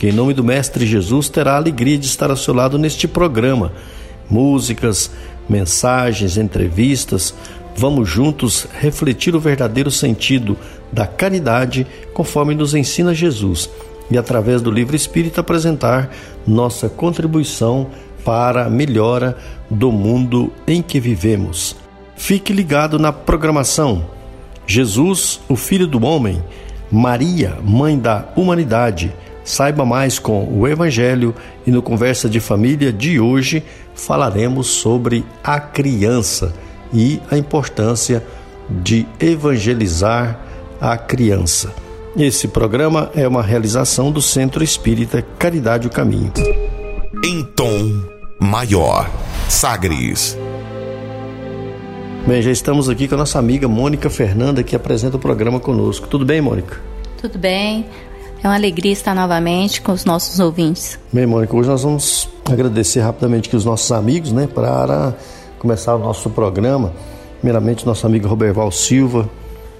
que, em nome do Mestre Jesus, terá a alegria de estar ao seu lado neste programa. Músicas, mensagens, entrevistas. Vamos juntos refletir o verdadeiro sentido da caridade conforme nos ensina Jesus e, através do livro espírita, apresentar nossa contribuição para a melhora do mundo em que vivemos. Fique ligado na programação. Jesus, o Filho do Homem, Maria, Mãe da Humanidade Saiba mais com o Evangelho e no Conversa de Família de hoje falaremos sobre a criança e a importância de evangelizar a criança. Esse programa é uma realização do Centro Espírita Caridade o Caminho. Em tom maior, Sagres. Bem, já estamos aqui com a nossa amiga Mônica Fernanda que apresenta o programa conosco. Tudo bem, Mônica? Tudo bem. É uma alegria estar novamente com os nossos ouvintes. Bem, Mônica, hoje nós vamos agradecer rapidamente aqui os nossos amigos, né, para começar o nosso programa. Primeiramente, nosso amigo Roberval Silva,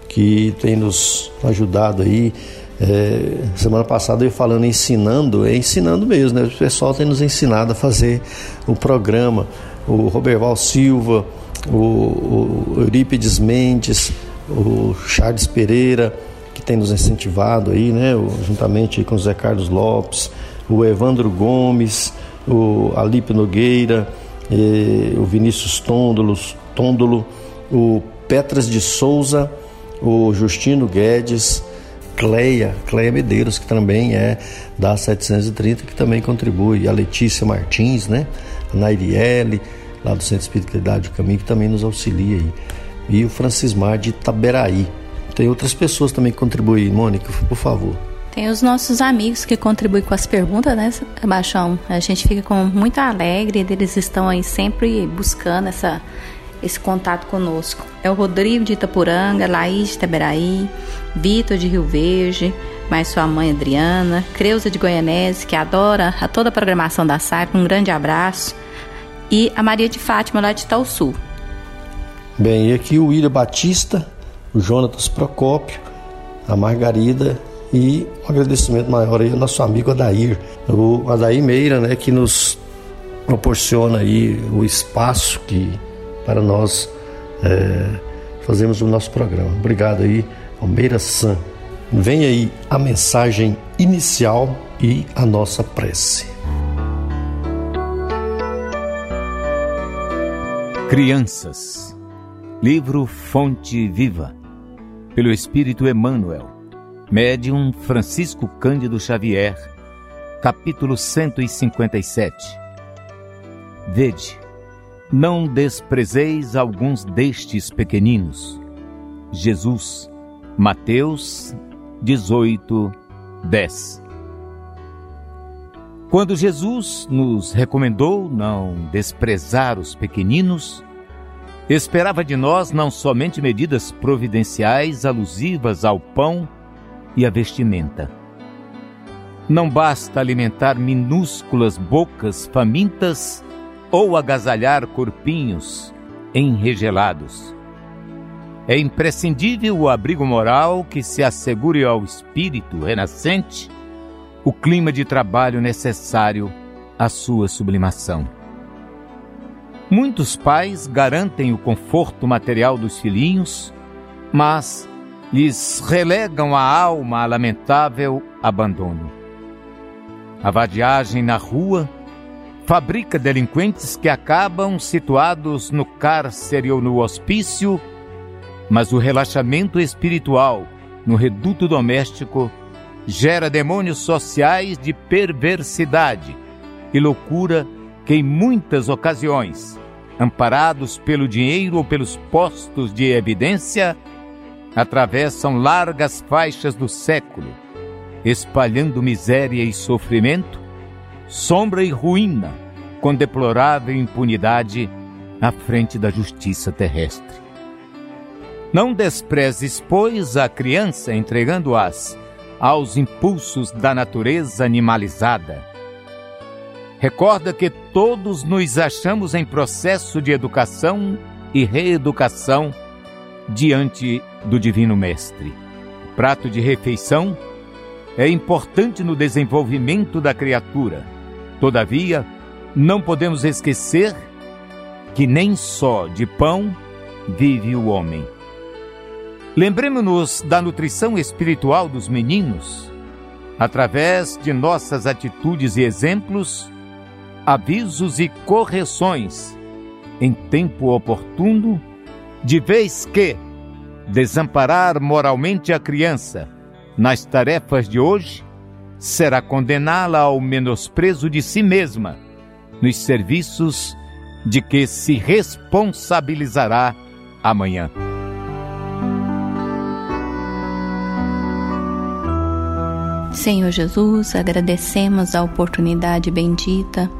que tem nos ajudado aí. É, semana passada eu falando ensinando, é ensinando mesmo, né? O pessoal tem nos ensinado a fazer o programa. O Roberval Silva, o, o Eurípides Mendes, o Charles Pereira, que tem nos incentivado aí, né, juntamente com o Zé Carlos Lopes, o Evandro Gomes, o Alipe Nogueira, eh, o Vinícius Tôndolo, Tôndolo, o Petras de Souza, o Justino Guedes, Cleia, Cleia Medeiros, que também é da 730, que também contribui, a Letícia Martins, né, a Nairiele, lá do Centro Espírita Caridade do Caminho, que também nos auxilia aí, e o Francismar de Itaberaí, tem outras pessoas também que contribuem, Mônica, por favor. Tem os nossos amigos que contribuem com as perguntas, né, Baixão? A gente fica com muito alegre, eles estão aí sempre buscando essa, esse contato conosco. É o Rodrigo de Itapuranga, Laís de Taberaí, Vitor de Rio Verde, mais sua mãe Adriana, Creuza de Goianese, que adora a toda a programação da SAIP, um grande abraço. E a Maria de Fátima, lá de Itaú Sul. Bem, e aqui o William Batista, o Jonatas Procópio, a Margarida e um agradecimento maior aí ao nosso amigo Adair, o Adair Meira, né, que nos proporciona aí o espaço que para nós é, fazemos o nosso programa. Obrigado aí, Almeida San. Vem aí a mensagem inicial e a nossa prece. Crianças, livro Fonte Viva pelo Espírito Emmanuel, Médium Francisco Cândido Xavier, capítulo 157. Vede, não desprezeis alguns destes pequeninos. Jesus, Mateus 18, 10. Quando Jesus nos recomendou não desprezar os pequeninos, esperava de nós não somente medidas providenciais alusivas ao pão e à vestimenta. Não basta alimentar minúsculas bocas famintas ou agasalhar corpinhos enregelados. É imprescindível o abrigo moral que se assegure ao espírito renascente o clima de trabalho necessário à sua sublimação. Muitos pais garantem o conforto material dos filhinhos, mas lhes relegam a alma a lamentável abandono. A vadiagem na rua fabrica delinquentes que acabam situados no cárcere ou no hospício, mas o relaxamento espiritual no reduto doméstico gera demônios sociais de perversidade e loucura que, em muitas ocasiões, amparados pelo dinheiro ou pelos postos de evidência, atravessam largas faixas do século, espalhando miséria e sofrimento, sombra e ruína, com deplorável impunidade à frente da justiça terrestre. Não desprezes, pois, a criança entregando-as aos impulsos da natureza animalizada. Recorda que todos nos achamos em processo de educação e reeducação diante do Divino Mestre. O prato de refeição é importante no desenvolvimento da criatura. Todavia, não podemos esquecer que nem só de pão vive o homem. Lembremos-nos da nutrição espiritual dos meninos, através de nossas atitudes e exemplos, avisos e correções em tempo oportuno, de vez que desamparar moralmente a criança nas tarefas de hoje será condená-la ao menosprezo de si mesma nos serviços de que se responsabilizará amanhã. Senhor Jesus, agradecemos a oportunidade bendita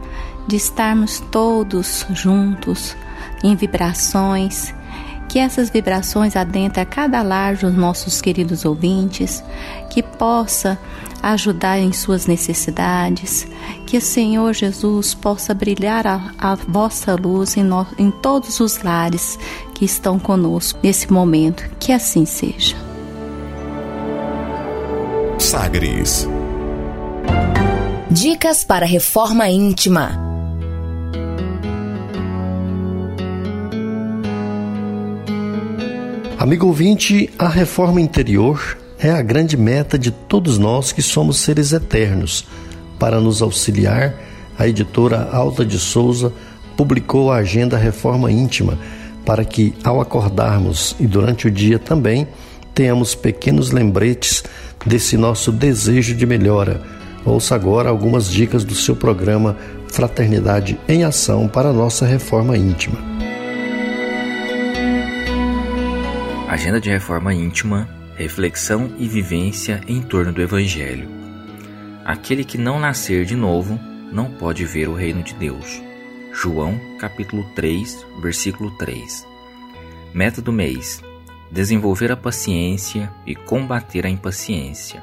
de estarmos todos juntos em vibrações, que essas vibrações adentrem a cada lar dos nossos queridos ouvintes, que possa ajudar em suas necessidades, que o Senhor Jesus possa brilhar a, a vossa luz em, no, em todos os lares que estão conosco nesse momento, que assim seja. Sagres. Dicas para reforma íntima. Amigo ouvinte, a reforma interior é a grande meta de todos nós que somos seres eternos. Para nos auxiliar, a editora Alta de Souza publicou a agenda Reforma Íntima, para que, ao acordarmos e durante o dia também, tenhamos pequenos lembretes desse nosso desejo de melhora. Ouça agora algumas dicas do seu programa Fraternidade em Ação para nossa reforma íntima. Agenda de Reforma Íntima, reflexão e vivência em torno do Evangelho. Aquele que não nascer de novo não pode ver o reino de Deus. João, capítulo 3, versículo 3. Meta do mês: desenvolver a paciência e combater a impaciência.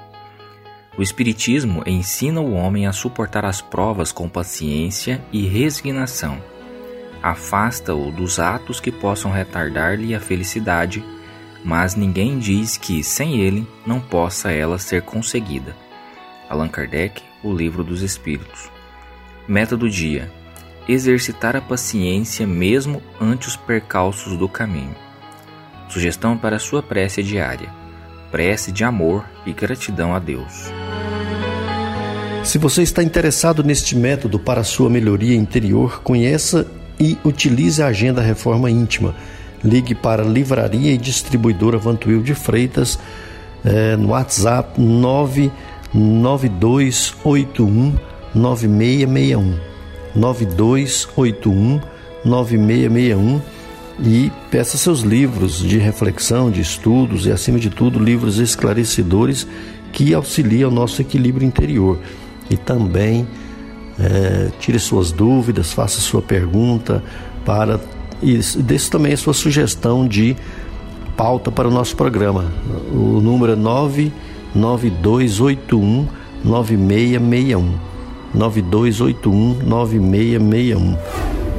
O Espiritismo ensina o homem a suportar as provas com paciência e resignação. Afasta-o dos atos que possam retardar-lhe a felicidade, mas ninguém diz que, sem ele, não possa ela ser conseguida. Allan Kardec, O Livro dos Espíritos. Meta do dia: exercitar a paciência mesmo ante os percalços do caminho. Sugestão para sua prece diária: prece de amor e gratidão a Deus. Se você está interessado neste método para sua melhoria interior, conheça e utilize a Agenda Reforma Íntima. Ligue para Livraria e Distribuidora Vantuil de Freitas eh, no WhatsApp 99281 9661. 9281 9661 e peça seus livros de reflexão, de estudos e, acima de tudo, livros esclarecedores que auxiliam o nosso equilíbrio interior. E também é, tire suas dúvidas, faça sua pergunta para e deixe também a sua sugestão de pauta para o nosso programa. O número é 99281 9661. 9281 9661.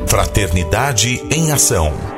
Fraternidade em Ação.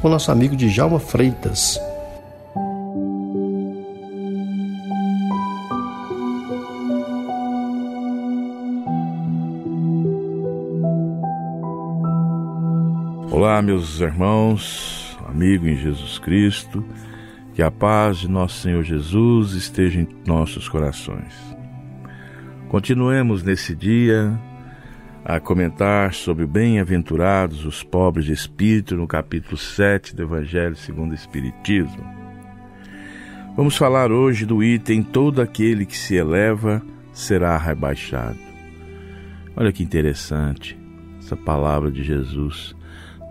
com nosso amigo Djalma Freitas. Olá, meus irmãos, amigo em Jesus Cristo, Que a paz de nosso Senhor Jesus esteja em nossos corações. Continuemos nesse dia a comentar sobre bem-aventurados os pobres de espírito no capítulo 7 do Evangelho segundo o Espiritismo. Vamos falar hoje do item todo aquele que se eleva será rebaixado. Olha que interessante essa palavra de Jesus.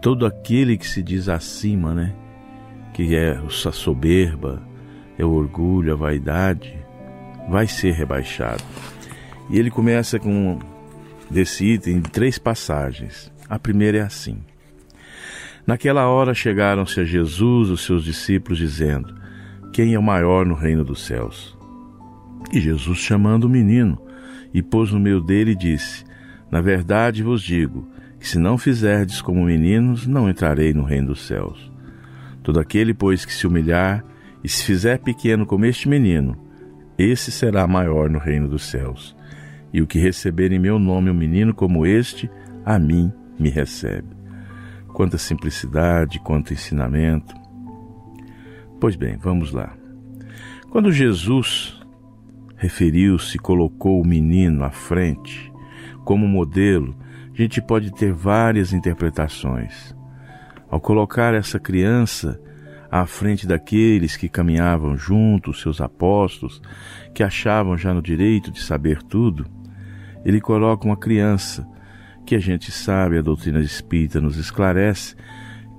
Todo aquele que se diz acima, né? que é a soberba, é o orgulho, a vaidade, vai ser rebaixado. E ele começa com desse item em três passagens. A primeira é assim: Naquela hora chegaram-se a Jesus os seus discípulos, dizendo: Quem é o maior no reino dos céus? E Jesus, chamando o menino, e pôs no meio dele, disse: Na verdade vos digo que se não fizerdes como meninos, não entrarei no reino dos céus. Todo aquele, pois, que se humilhar e se fizer pequeno como este menino, esse será maior no reino dos céus. E o que receber em meu nome um menino como este, a mim me recebe. Quanta simplicidade, quanto ensinamento. Pois bem, vamos lá. Quando Jesus referiu-se, colocou o menino à frente como modelo, a gente pode ter várias interpretações. Ao colocar essa criança à frente daqueles que caminhavam juntos, seus apóstolos, que achavam já no direito de saber tudo, ele coloca uma criança que a gente sabe, a doutrina espírita nos esclarece,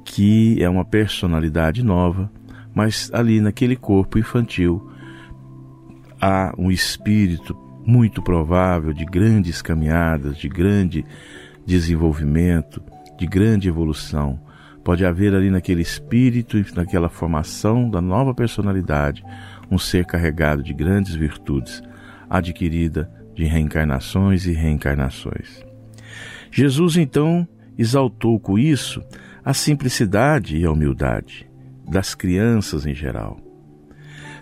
que é uma personalidade nova, mas ali naquele corpo infantil há um espírito muito provável de grandes caminhadas, de grande desenvolvimento, de grande evolução. Pode haver ali naquele espírito, naquela formação da nova personalidade, um ser carregado de grandes virtudes, adquirida de reencarnações e reencarnações. Jesus então exaltou com isso a simplicidade e a humildade das crianças em geral.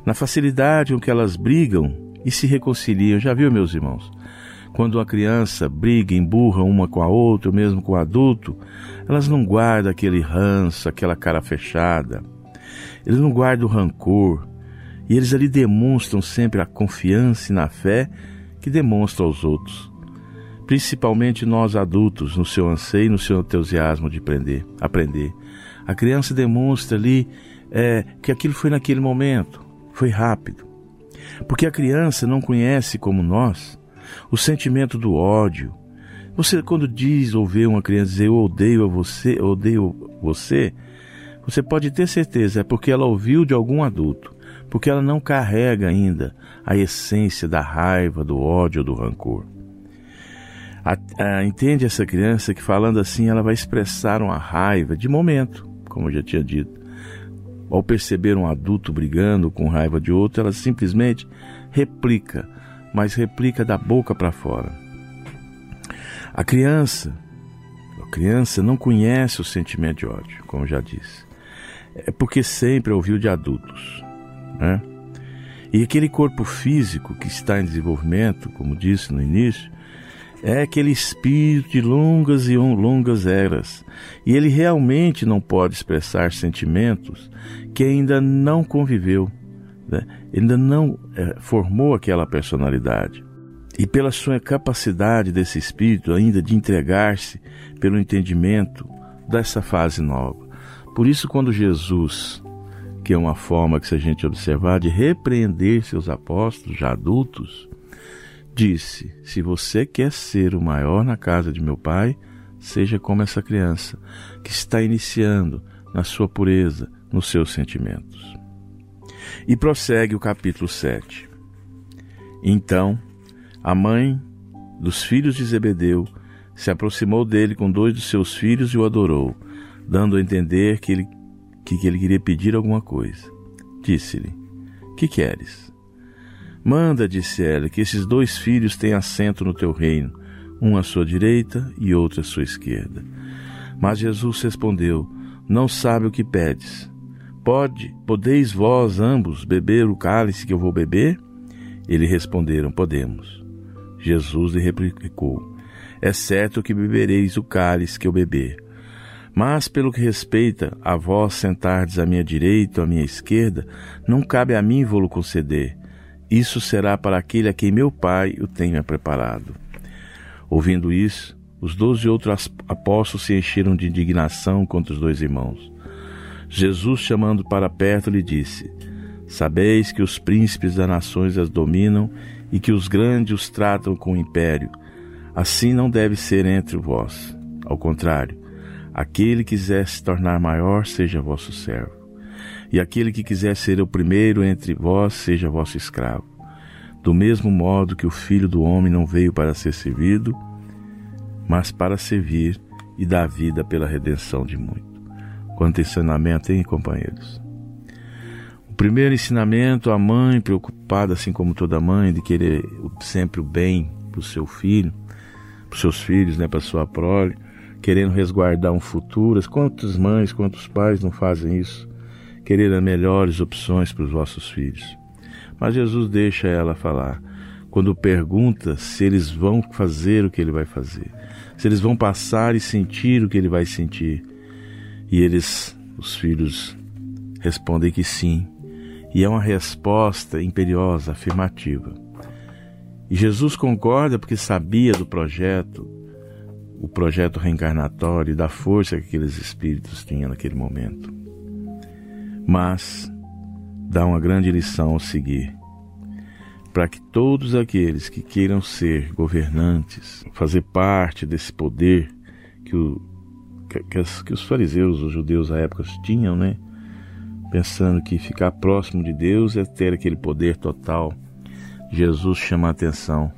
Na facilidade com que elas brigam e se reconciliam, já viu, meus irmãos? Quando uma criança briga, emburra uma com a outra, ou mesmo com o adulto, elas não guardam aquele ranço, aquela cara fechada. Eles não guardam o rancor. E eles ali demonstram sempre a confiança e na fé que demonstram aos outros. Principalmente nós adultos, no seu anseio, no seu entusiasmo de aprender. aprender. A criança demonstra ali é, que aquilo foi naquele momento, foi rápido. Porque a criança não conhece como nós o sentimento do ódio. Você, quando diz ou vê uma criança dizer eu odeio a você, eu odeio você, você pode ter certeza, é porque ela ouviu de algum adulto, porque ela não carrega ainda a essência da raiva, do ódio, do rancor. A, a, entende essa criança que falando assim ela vai expressar uma raiva de momento, como eu já tinha dito. Ao perceber um adulto brigando com raiva de outro, ela simplesmente replica mas replica da boca para fora. A criança, a criança não conhece o sentimento de ódio, como já disse. É porque sempre ouviu de adultos, né? E aquele corpo físico que está em desenvolvimento, como disse no início, é aquele espírito de longas e longas eras. E ele realmente não pode expressar sentimentos que ainda não conviveu né? ainda não é, formou aquela personalidade. E pela sua capacidade desse espírito ainda de entregar-se pelo entendimento dessa fase nova. Por isso, quando Jesus, que é uma forma que se a gente observar de repreender seus apóstolos já adultos, disse: Se você quer ser o maior na casa de meu pai, seja como essa criança que está iniciando na sua pureza, nos seus sentimentos. E prossegue o capítulo 7. Então, a mãe dos filhos de Zebedeu se aproximou dele com dois dos seus filhos e o adorou, dando a entender que ele, que, ele queria pedir alguma coisa. Disse-lhe: Que queres? Manda, disse ela, que esses dois filhos tenham assento no teu reino, um à sua direita e outro à sua esquerda. Mas Jesus respondeu: Não sabe o que pedes. Pode, podeis vós ambos beber o cálice que eu vou beber? Eles responderam: Podemos. Jesus lhe replicou: É certo que bebereis o cálice que eu beber, Mas pelo que respeita a vós sentardes à minha direita ou à minha esquerda, não cabe a mim vou-lo conceder. Isso será para aquele a quem meu Pai o tenha preparado. Ouvindo isso, os doze outros apóstolos se encheram de indignação contra os dois irmãos. Jesus, chamando para perto, lhe disse: Sabeis que os príncipes das nações as dominam e que os grandes os tratam com império. Assim não deve ser entre vós. Ao contrário, aquele que quiser se tornar maior, seja vosso servo. E aquele que quiser ser o primeiro entre vós, seja vosso escravo. Do mesmo modo que o Filho do Homem não veio para ser servido, mas para servir e dar vida pela redenção de muitos. Quanto ensinamento, hein, companheiros? O primeiro ensinamento, a mãe preocupada, assim como toda mãe, de querer sempre o bem para o seu filho, para os seus filhos, né, para sua prole, querendo resguardar um futuro. Quantas mães, quantos pais não fazem isso? Querer as melhores opções para os vossos filhos. Mas Jesus deixa ela falar. Quando pergunta se eles vão fazer o que ele vai fazer, se eles vão passar e sentir o que ele vai sentir. E eles, os filhos, respondem que sim. E é uma resposta imperiosa, afirmativa. E Jesus concorda porque sabia do projeto, o projeto reencarnatório e da força que aqueles espíritos tinham naquele momento. Mas dá uma grande lição ao seguir para que todos aqueles que queiram ser governantes, fazer parte desse poder que, o, que, que, as, que os fariseus, os judeus à época tinham, né? Pensando que ficar próximo de Deus é ter aquele poder total. Jesus chama a atenção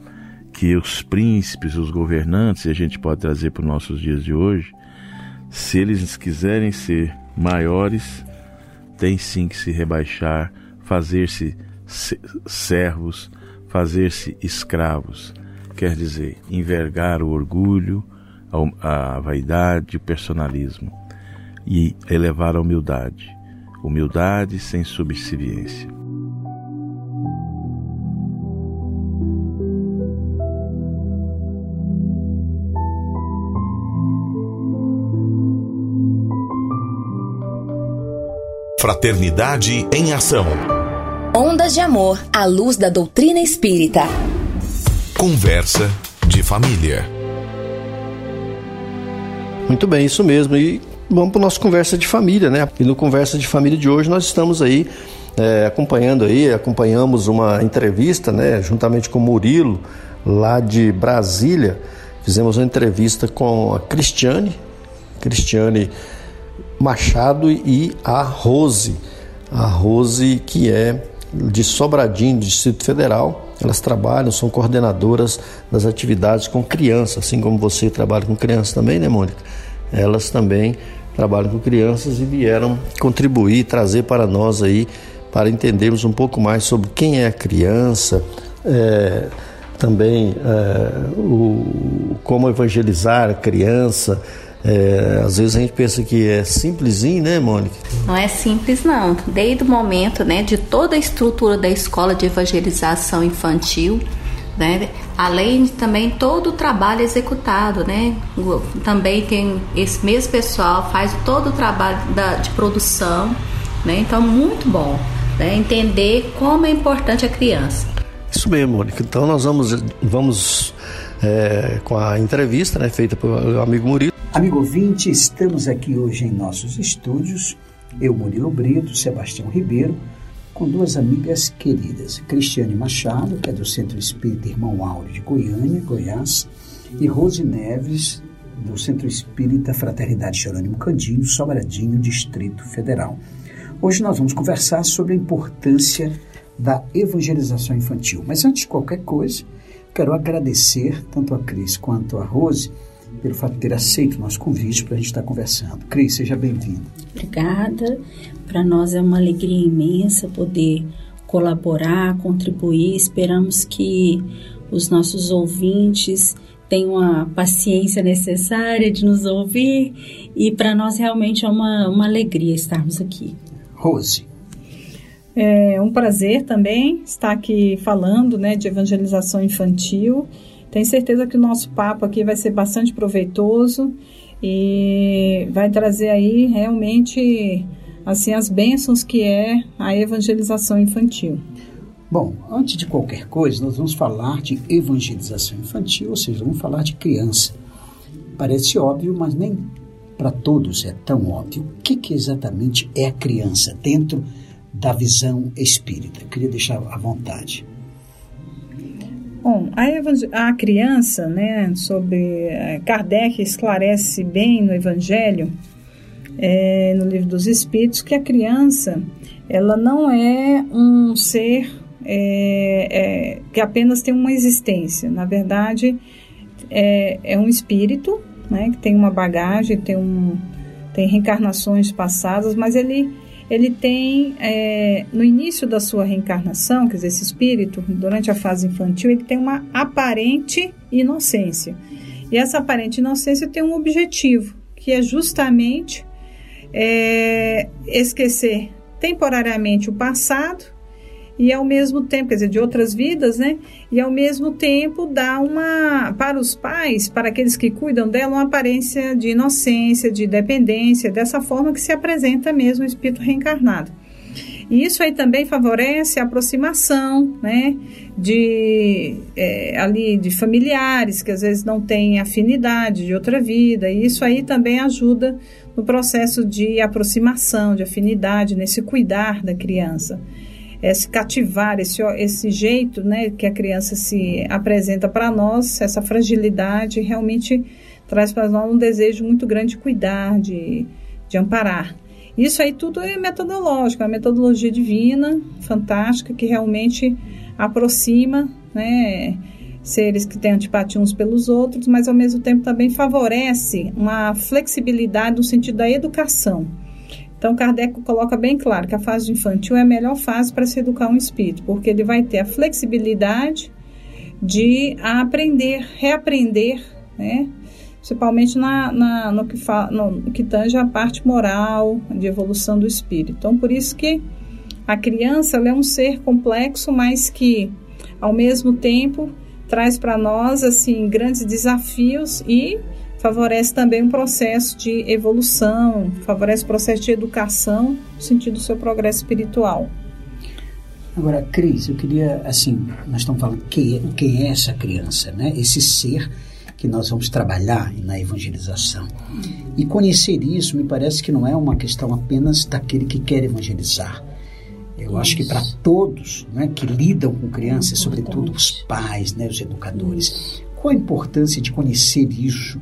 que os príncipes, os governantes, e a gente pode trazer para os nossos dias de hoje, se eles quiserem ser maiores, tem sim que se rebaixar, fazer-se servos, fazer-se escravos, quer dizer, envergar o orgulho, a, vaidade, o personalismo e elevar a humildade. Humildade sem subserviência. Fraternidade em Ação. Ondas de Amor à luz da doutrina espírita. Conversa de família. Muito bem, isso mesmo. E vamos para o nosso Conversa de Família, né? E no Conversa de Família de hoje nós estamos aí é, acompanhando aí, acompanhamos uma entrevista, né? Juntamente com o Murilo, lá de Brasília. Fizemos uma entrevista com a Cristiane, Cristiane Machado e a Rose. A Rose que é de Sobradinho, Distrito Federal. Elas trabalham, são coordenadoras das atividades com crianças, assim como você trabalha com crianças também, né, Mônica? Elas também trabalham com crianças e vieram contribuir, trazer para nós aí, para entendermos um pouco mais sobre quem é a criança, é, também é, o, como evangelizar a criança, é, às vezes a gente pensa que é simplesinho, né, Mônica? Não é simples, não. Desde o momento né, de toda a estrutura da escola de evangelização infantil, né, além de também todo o trabalho executado, né? Também tem esse mesmo pessoal faz todo o trabalho da, de produção, né? Então muito bom, né? Entender como é importante a criança. Isso mesmo, Mônica. Então nós vamos vamos é, com a entrevista, né, feita pelo amigo Murilo. Amigo ouvinte, estamos aqui hoje em nossos estúdios, eu, Murilo Brito, Sebastião Ribeiro, com duas amigas queridas, Cristiane Machado, que é do Centro Espírita Irmão Áureo de Goiânia, Goiás, e Rose Neves, do Centro Espírita Fraternidade Jerônimo Candinho, Sobradinho, Distrito Federal. Hoje nós vamos conversar sobre a importância da evangelização infantil. Mas antes de qualquer coisa, quero agradecer tanto a Cris quanto a Rose pelo fato de ter aceito o nosso convite para a gente estar conversando. Cris, seja bem-vinda. Obrigada. Para nós é uma alegria imensa poder colaborar, contribuir. Esperamos que os nossos ouvintes tenham a paciência necessária de nos ouvir e para nós realmente é uma, uma alegria estarmos aqui. Rose. É um prazer também estar aqui falando né, de evangelização infantil tenho certeza que o nosso papo aqui vai ser bastante proveitoso e vai trazer aí realmente assim as bênçãos que é a evangelização infantil. Bom, antes de qualquer coisa, nós vamos falar de evangelização infantil, ou seja, vamos falar de criança. Parece óbvio, mas nem para todos é tão óbvio. O que, que exatamente é a criança dentro da visão espírita? Eu queria deixar à vontade. Bom, a, a criança, né, sobre eh, Kardec esclarece bem no Evangelho, é, no livro dos Espíritos, que a criança ela não é um ser é, é, que apenas tem uma existência. Na verdade, é, é um espírito né, que tem uma bagagem, tem, um, tem reencarnações passadas, mas ele, ele tem, é, no início da sua reencarnação, quer dizer, esse espírito, durante a fase infantil, ele tem uma aparente inocência. E essa aparente inocência tem um objetivo, que é justamente é, esquecer temporariamente o passado e ao mesmo tempo, quer dizer, de outras vidas, né? E ao mesmo tempo dá uma, para os pais, para aqueles que cuidam dela, uma aparência de inocência, de dependência, dessa forma que se apresenta mesmo o espírito reencarnado. E isso aí também favorece a aproximação, né, de é, ali de familiares que às vezes não têm afinidade de outra vida. E isso aí também ajuda no processo de aproximação, de afinidade, nesse cuidar da criança esse cativar, esse, esse jeito né, que a criança se apresenta para nós, essa fragilidade, realmente traz para nós um desejo muito grande de cuidar, de, de amparar. Isso aí tudo é metodológico, é uma metodologia divina, fantástica, que realmente aproxima né, seres que têm antipatia uns pelos outros, mas ao mesmo tempo também favorece uma flexibilidade no sentido da educação então, Kardec coloca bem claro que a fase infantil é a melhor fase para se educar um espírito, porque ele vai ter a flexibilidade de aprender, reaprender, né? principalmente na, na, no, que fa, no, que tange a parte moral, de evolução do espírito. Então, por isso que a criança é um ser complexo, mas que, ao mesmo tempo, traz para nós assim grandes desafios e favorece também um processo de evolução, favorece o processo de educação no sentido do seu progresso espiritual. Agora, Cris, eu queria, assim, nós estamos falando quem é, quem é essa criança, né? Esse ser que nós vamos trabalhar na evangelização. E conhecer isso me parece que não é uma questão apenas daquele que quer evangelizar. Eu isso. acho que para todos né, que lidam com crianças, sobretudo os pais, né, os educadores, qual a importância de conhecer isso?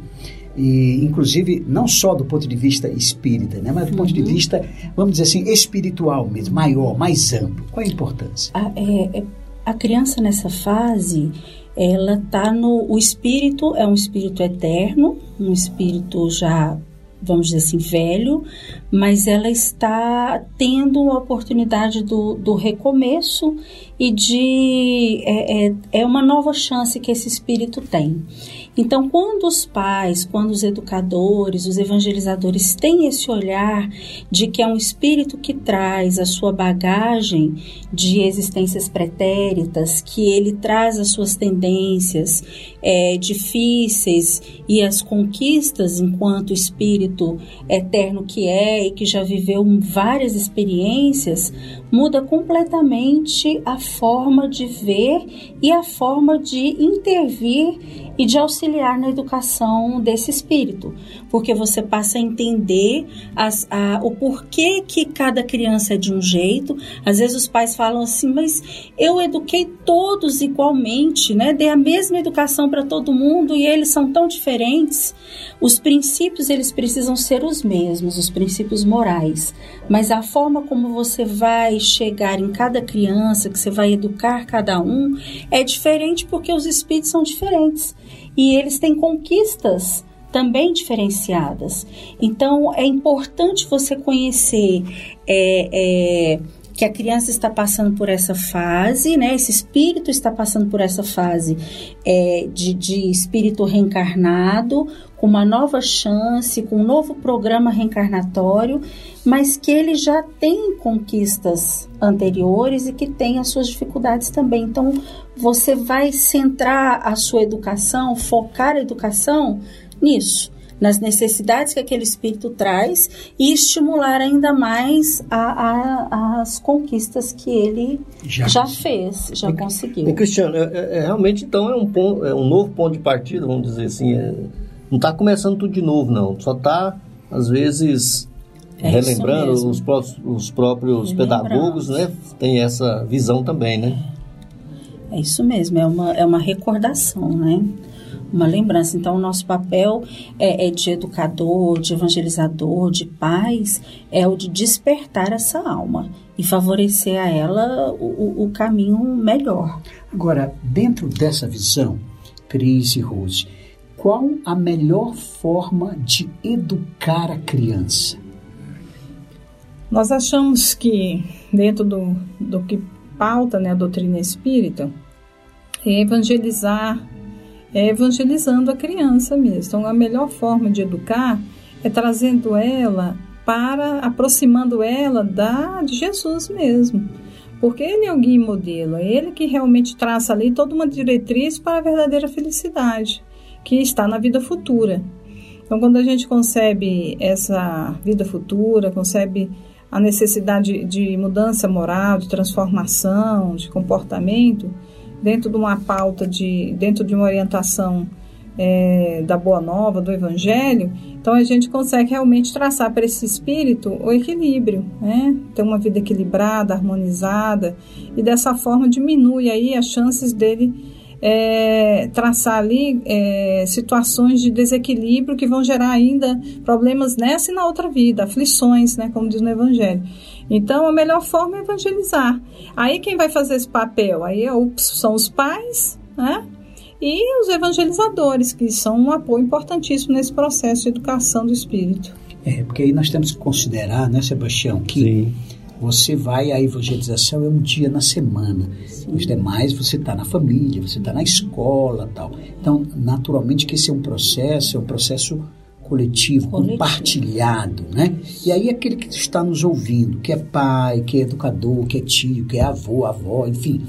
E, inclusive, não só do ponto de vista espírita, né, mas do ponto de uhum. vista, vamos dizer assim, espiritual mesmo, maior, mais amplo. Qual a importância? A, é, é, a criança nessa fase, ela está no. O espírito é um espírito eterno, um espírito já vamos dizer assim, velho, mas ela está tendo a oportunidade do, do recomeço e de. É, é, é uma nova chance que esse espírito tem. Então, quando os pais, quando os educadores, os evangelizadores têm esse olhar de que é um espírito que traz a sua bagagem de existências pretéritas, que ele traz as suas tendências é, difíceis e as conquistas enquanto espírito eterno que é e que já viveu várias experiências, muda completamente a forma de ver e a forma de intervir e de auxiliar na educação desse espírito, porque você passa a entender as, a, o porquê que cada criança é de um jeito. Às vezes os pais falam assim, mas eu eduquei todos igualmente, né? Dei a mesma educação para todo mundo e eles são tão diferentes. Os princípios eles precisam ser os mesmos, os princípios morais, mas a forma como você vai chegar em cada criança, que você vai educar cada um, é diferente porque os espíritos são diferentes e eles têm conquistas também diferenciadas. Então é importante você conhecer é, é, que a criança está passando por essa fase, né? Esse espírito está passando por essa fase é, de, de espírito reencarnado, com uma nova chance, com um novo programa reencarnatório, mas que ele já tem conquistas anteriores e que tem as suas dificuldades também. Então, você vai centrar a sua educação, focar a educação nisso nas necessidades que aquele espírito traz e estimular ainda mais a, a, as conquistas que ele já, já fez, já e, conseguiu. E Cristiano, é, é, é, realmente então é um, ponto, é um novo ponto de partida, vamos dizer assim. É, não está começando tudo de novo, não. Só está, às vezes, é relembrando os, pró os próprios pedagogos, né? Tem essa visão também, né? É isso mesmo, é uma, é uma recordação, né? Uma lembrança. Então, o nosso papel é, é, de educador, de evangelizador, de pais, é o de despertar essa alma e favorecer a ela o, o caminho melhor. Agora, dentro dessa visão, Cris e Rose, qual a melhor forma de educar a criança? Nós achamos que, dentro do, do que pauta né, a doutrina espírita, é evangelizar é evangelizando a criança mesmo. Então, a melhor forma de educar é trazendo ela para, aproximando ela da, de Jesus mesmo. Porque ele é o guia e modelo, é ele que realmente traça ali toda uma diretriz para a verdadeira felicidade, que está na vida futura. Então, quando a gente concebe essa vida futura, concebe a necessidade de mudança moral, de transformação, de comportamento, dentro de uma pauta, de, dentro de uma orientação é, da Boa Nova, do Evangelho, então a gente consegue realmente traçar para esse espírito o equilíbrio, né? ter uma vida equilibrada, harmonizada, e dessa forma diminui aí as chances dele é, traçar ali é, situações de desequilíbrio que vão gerar ainda problemas nessa e na outra vida, aflições, né, como diz no Evangelho. Então, a melhor forma é evangelizar. Aí quem vai fazer esse papel? Aí é são os pais, né? E os evangelizadores, que são um apoio importantíssimo nesse processo de educação do espírito. É, porque aí nós temos que considerar, né, Sebastião, que Sim. você vai à evangelização é um dia na semana. Sim. Os demais você está na família, você está na escola tal. Então, naturalmente que esse é um processo, é um processo coletivo, coletivo, compartilhado, né? E aí aquele que está nos ouvindo, que é pai, que é educador, que é tio, que é avô, avó, enfim,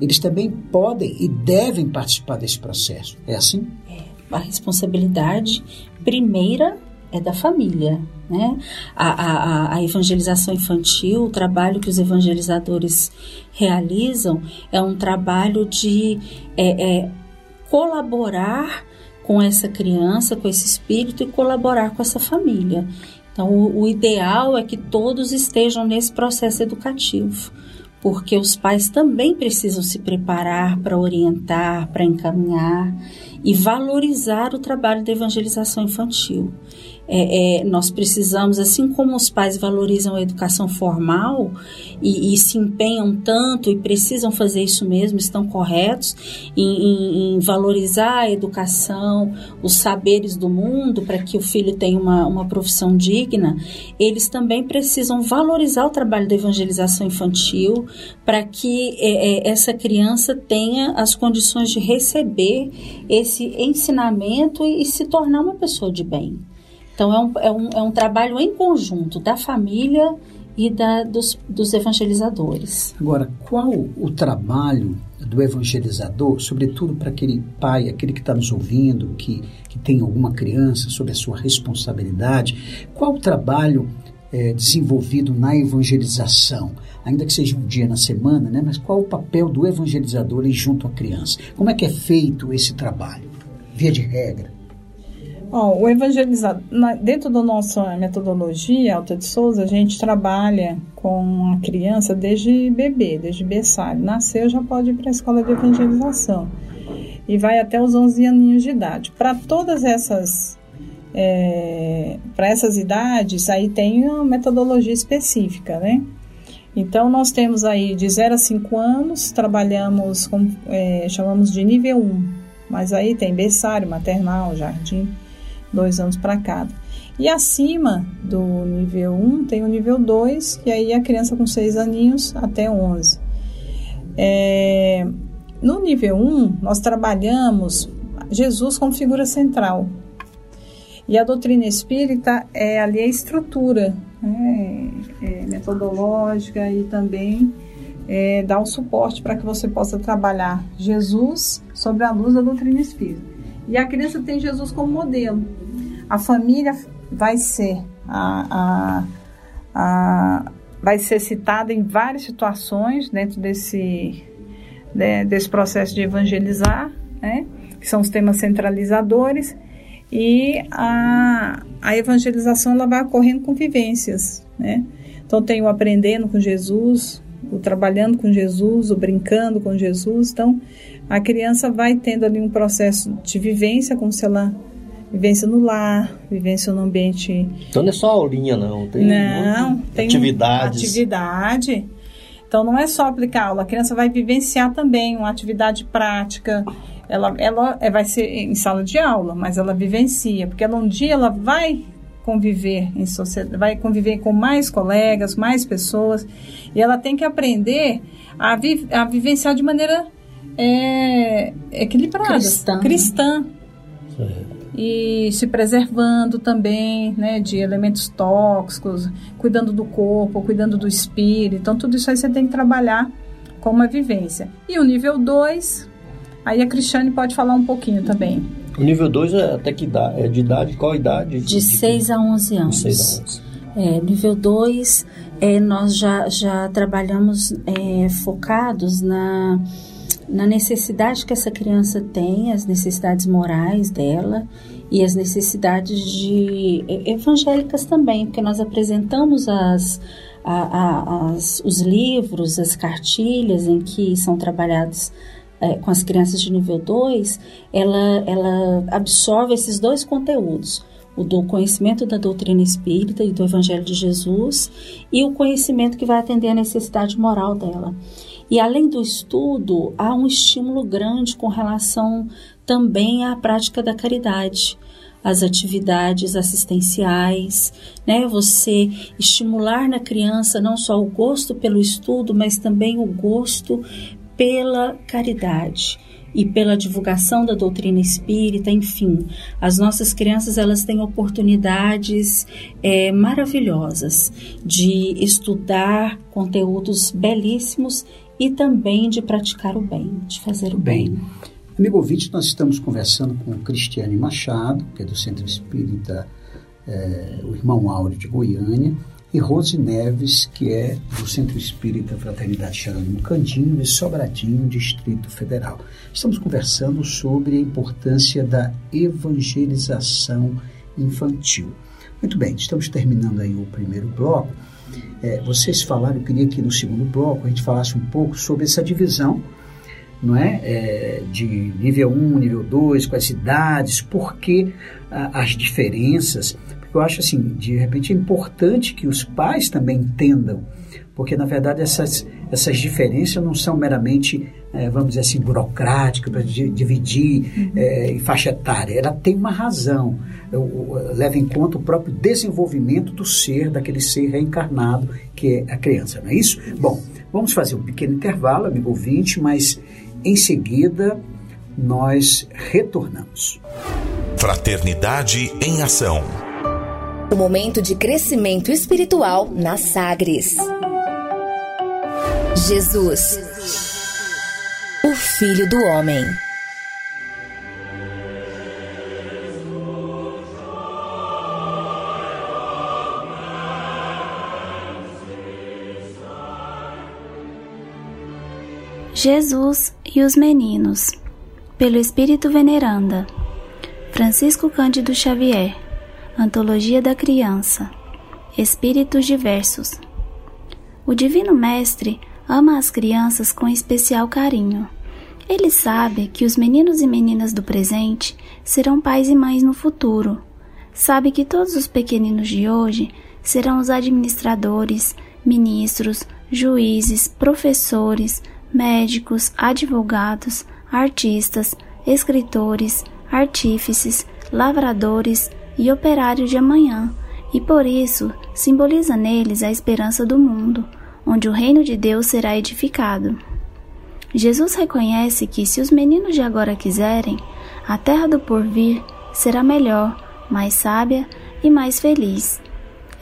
eles também podem e devem participar desse processo. É assim? É, a responsabilidade primeira é da família, né? A, a, a evangelização infantil, o trabalho que os evangelizadores realizam é um trabalho de é, é, colaborar com essa criança, com esse espírito e colaborar com essa família. Então, o, o ideal é que todos estejam nesse processo educativo, porque os pais também precisam se preparar para orientar, para encaminhar e valorizar o trabalho da evangelização infantil é, é, nós precisamos, assim como os pais valorizam a educação formal e, e, se empenham tanto e precisam fazer isso mesmo, estão corretos em, em, em valorizar a educação, os saberes do mundo para que o filho tenha uma, uma profissão digna, eles também precisam valorizar o trabalho da evangelização infantil para que é, é essa criança tenha as condições de receber esse ensinamento e, e se tornar uma pessoa de bem. Então, é um, é um, é um trabalho em conjunto da família e da, dos, dos evangelizadores. Agora, qual o trabalho do evangelizador, sobretudo para aquele pai, aquele que está nos ouvindo, que, que tem alguma criança, sob a sua responsabilidade, qual o trabalho é, desenvolvido na evangelização, ainda que seja um dia na semana, né? mas qual o papel do evangelizador junto à criança? Como é que é feito esse trabalho, via de regra? O evangelizador, dentro da nossa metodologia Alta de Souza, a gente trabalha com a criança desde bebê, desde berçário. Nasceu, já pode ir para a escola de evangelização. E vai até os 11 aninhos de idade. Para todas essas é, para essas idades, aí tem uma metodologia específica, né? Então, nós temos aí de 0 a 5 anos, trabalhamos, com, é, chamamos de nível 1, mas aí tem berçário, maternal, jardim, dois anos para cada. E acima do nível 1 tem o nível 2, que aí é a criança com 6 aninhos até 11. É, no nível 1, nós trabalhamos Jesus como figura central. E a doutrina espírita é ali a estrutura né, é metodológica e também é, dá o suporte para que você possa trabalhar Jesus sobre a luz da doutrina espírita. E a criança tem Jesus como modelo. a família vai ser a, a, a, vai ser citada em várias situações dentro desse, né, desse processo de evangelizar, né, que são os temas centralizadores, e a, a evangelização ela vai ocorrendo com vivências. Né? Então, tem o aprendendo com Jesus, o trabalhando com Jesus, o brincando com Jesus. Então, a criança vai tendo ali um processo de vivência, como se ela vivência no lar, vivência no ambiente. Então não é só aulinha, não. Tem não, tem atividades. atividade. Então não é só aplicar aula, a criança vai vivenciar também uma atividade prática. Ela, ela é, vai ser em sala de aula, mas ela vivencia, porque ela, um dia ela vai conviver em sociedade, vai conviver com mais colegas, mais pessoas, e ela tem que aprender a, vi, a vivenciar de maneira é, equilibrada, cristã. cristã. E se preservando também, né, de elementos tóxicos, cuidando do corpo, cuidando do espírito. Então, tudo isso aí você tem que trabalhar com uma vivência. E o nível 2, aí a Cristiane pode falar um pouquinho também. O nível 2 é até que idade? É de idade? Qual idade? De 6 a 11 anos. De 6 a 11. É, nível 2, é, nós já, já trabalhamos é, focados na, na necessidade que essa criança tem, as necessidades morais dela e as necessidades de evangélicas também, porque nós apresentamos as, a, a, as, os livros, as cartilhas em que são trabalhados é, com as crianças de nível 2, ela, ela absorve esses dois conteúdos o do conhecimento da doutrina espírita e do Evangelho de Jesus e o conhecimento que vai atender a necessidade moral dela. E além do estudo, há um estímulo grande com relação também à prática da caridade, as atividades assistenciais, né? Você estimular na criança não só o gosto pelo estudo, mas também o gosto pela caridade e pela divulgação da doutrina espírita, enfim, as nossas crianças elas têm oportunidades é, maravilhosas de estudar conteúdos belíssimos e também de praticar o bem, de fazer o bem. bem. Amigo ouvinte, nós estamos conversando com Cristiane Machado, que é do Centro Espírita é, o Irmão Áureo de Goiânia, e Rose Neves, que é do Centro Espírita Fraternidade Jerônimo Candinho, de Sobradinho, Distrito Federal. Estamos conversando sobre a importância da evangelização infantil. Muito bem, estamos terminando aí o primeiro bloco. É, vocês falaram, eu queria que no segundo bloco a gente falasse um pouco sobre essa divisão não é? é de nível 1, nível 2, com as idades, por que as diferenças, eu acho assim, de repente é importante que os pais também entendam, porque na verdade essas, essas diferenças não são meramente, é, vamos dizer assim, burocráticas para dividir uhum. é, em faixa etária. Ela tem uma razão, leva em conta o próprio desenvolvimento do ser, daquele ser reencarnado que é a criança, não é isso? Bom, vamos fazer um pequeno intervalo, amigo ouvinte, mas em seguida nós retornamos. Fraternidade em Ação. O momento de crescimento espiritual na Sagres. Jesus, o Filho do Homem. Jesus e os Meninos, pelo Espírito Veneranda, Francisco Cândido Xavier. Antologia da Criança Espíritos Diversos O Divino Mestre ama as crianças com especial carinho. Ele sabe que os meninos e meninas do presente serão pais e mães no futuro. Sabe que todos os pequeninos de hoje serão os administradores, ministros, juízes, professores, médicos, advogados, artistas, escritores, artífices, lavradores, e operário de amanhã, e por isso simboliza neles a esperança do mundo, onde o reino de Deus será edificado. Jesus reconhece que, se os meninos de agora quiserem, a terra do porvir será melhor, mais sábia e mais feliz.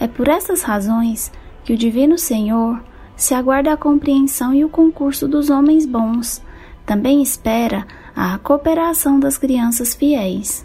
É por essas razões que o Divino Senhor se aguarda a compreensão e o concurso dos homens bons, também espera a cooperação das crianças fiéis.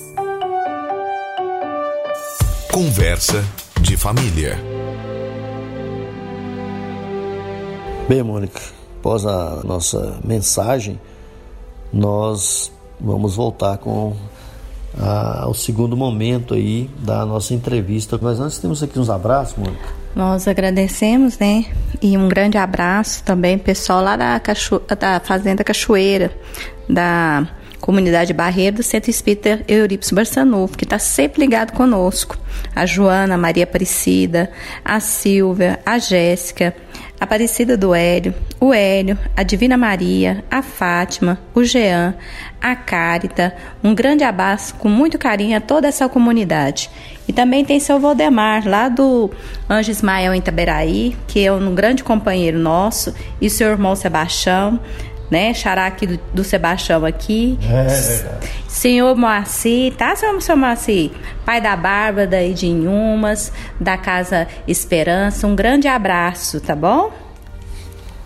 Conversa de família. Bem, Mônica, após a nossa mensagem, nós vamos voltar com a, o segundo momento aí da nossa entrevista. Mas antes temos aqui uns abraços, Mônica. Nós agradecemos, né? E um grande abraço também, pessoal lá da, Cacho... da Fazenda Cachoeira, da Comunidade Barreiro do Centro Espírita Eurípides Barçanufo, que está sempre ligado conosco. A Joana, a Maria Aparecida, a Silvia, a Jéssica, a Aparecida do Hélio, o Hélio, a Divina Maria, a Fátima, o Jean, a Cárita. Um grande abraço com muito carinho a toda essa comunidade. E também tem seu Valdemar, lá do Anjo Ismael em Itaberaí, que é um grande companheiro nosso, e seu irmão Sebastião né? Xará aqui do, do Sebastião aqui. É verdade. Senhor Moacir, tá, senhor, senhor Moacir? Pai da Bárbara e de Inhumas, da Casa Esperança. Um grande abraço, tá bom?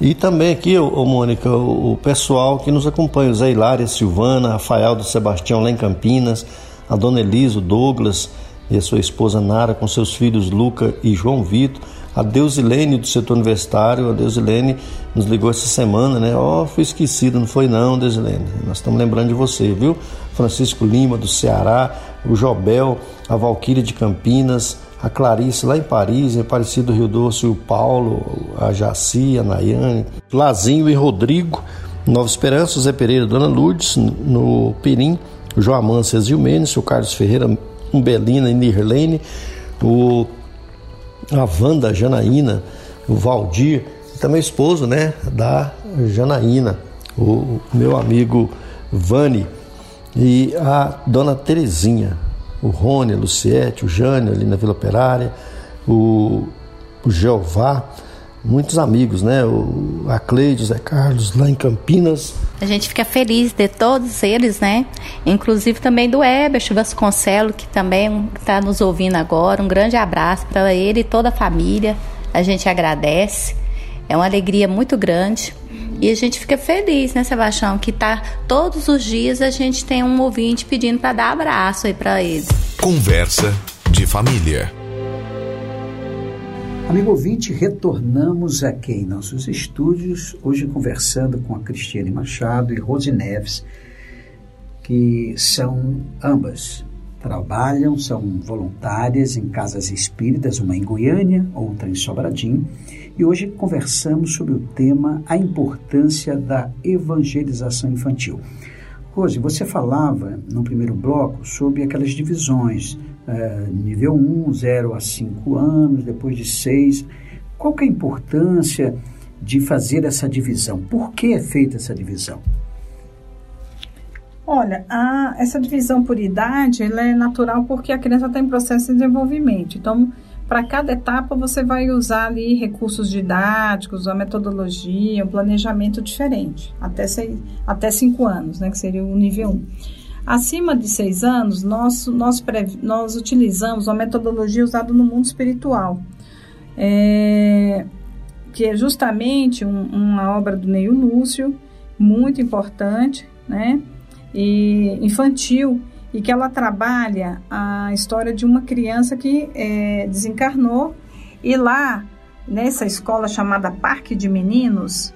E também aqui, ô, Mônica, o, o, pessoal que nos acompanha, o Zé Hilária, Silvana, Rafael do Sebastião lá em Campinas, a dona Elisa, o Douglas e a sua esposa Nara com seus filhos Luca e João Vitor a Deusilene do setor universitário, a Deusilene nos ligou essa semana, né? Ó, oh, fui esquecido, não foi não, Deusilene. Nós estamos lembrando de você, viu? Francisco Lima do Ceará, o Jobel, a Valquíria de Campinas, a Clarice lá em Paris, a Aparecido Rio Doce, o Paulo, a Jaci, a Nayane, Lazinho e Rodrigo, Nova Esperança, o Zé Pereira, Dona Lourdes, no Perim, o João Amância Zilmenes, o Carlos Ferreira, Umbelina e Nirlene, o a Wanda Janaína, o Valdir, também esposo né, da Janaína, o meu amigo Vani, e a dona Terezinha, o Rony, a Luciete, o Jânio ali na Vila Operária, o, o Jeová, muitos amigos, né? O, a Cleide, o Zé Carlos, lá em Campinas. A gente fica feliz de todos eles, né? Inclusive também do Ebert Vasconcelo, que também está nos ouvindo agora. Um grande abraço para ele e toda a família. A gente agradece. É uma alegria muito grande. E a gente fica feliz, né, Sebastião? Que tá todos os dias a gente tem um ouvinte pedindo para dar abraço aí para ele. Conversa de família. Amigo ouvinte, retornamos aqui em nossos estúdios, hoje conversando com a Cristiane Machado e Rose Neves, que são ambas, trabalham, são voluntárias em casas espíritas, uma em Goiânia, outra em Sobradinho, e hoje conversamos sobre o tema a importância da evangelização infantil. Rose, você falava no primeiro bloco sobre aquelas divisões é, nível 1, 0 a 5 anos, depois de 6. Qual que é a importância de fazer essa divisão? Por que é feita essa divisão? Olha, a, essa divisão por idade ela é natural porque a criança está em processo de desenvolvimento. Então, para cada etapa, você vai usar ali recursos didáticos, uma metodologia, um planejamento diferente, até, seis, até cinco anos, né, que seria o nível 1. Acima de seis anos, nós, nós, nós utilizamos uma metodologia usada no mundo espiritual, é, que é justamente um, uma obra do Neil Lúcio, muito importante, né? E infantil, e que ela trabalha a história de uma criança que é, desencarnou e lá nessa escola chamada Parque de Meninos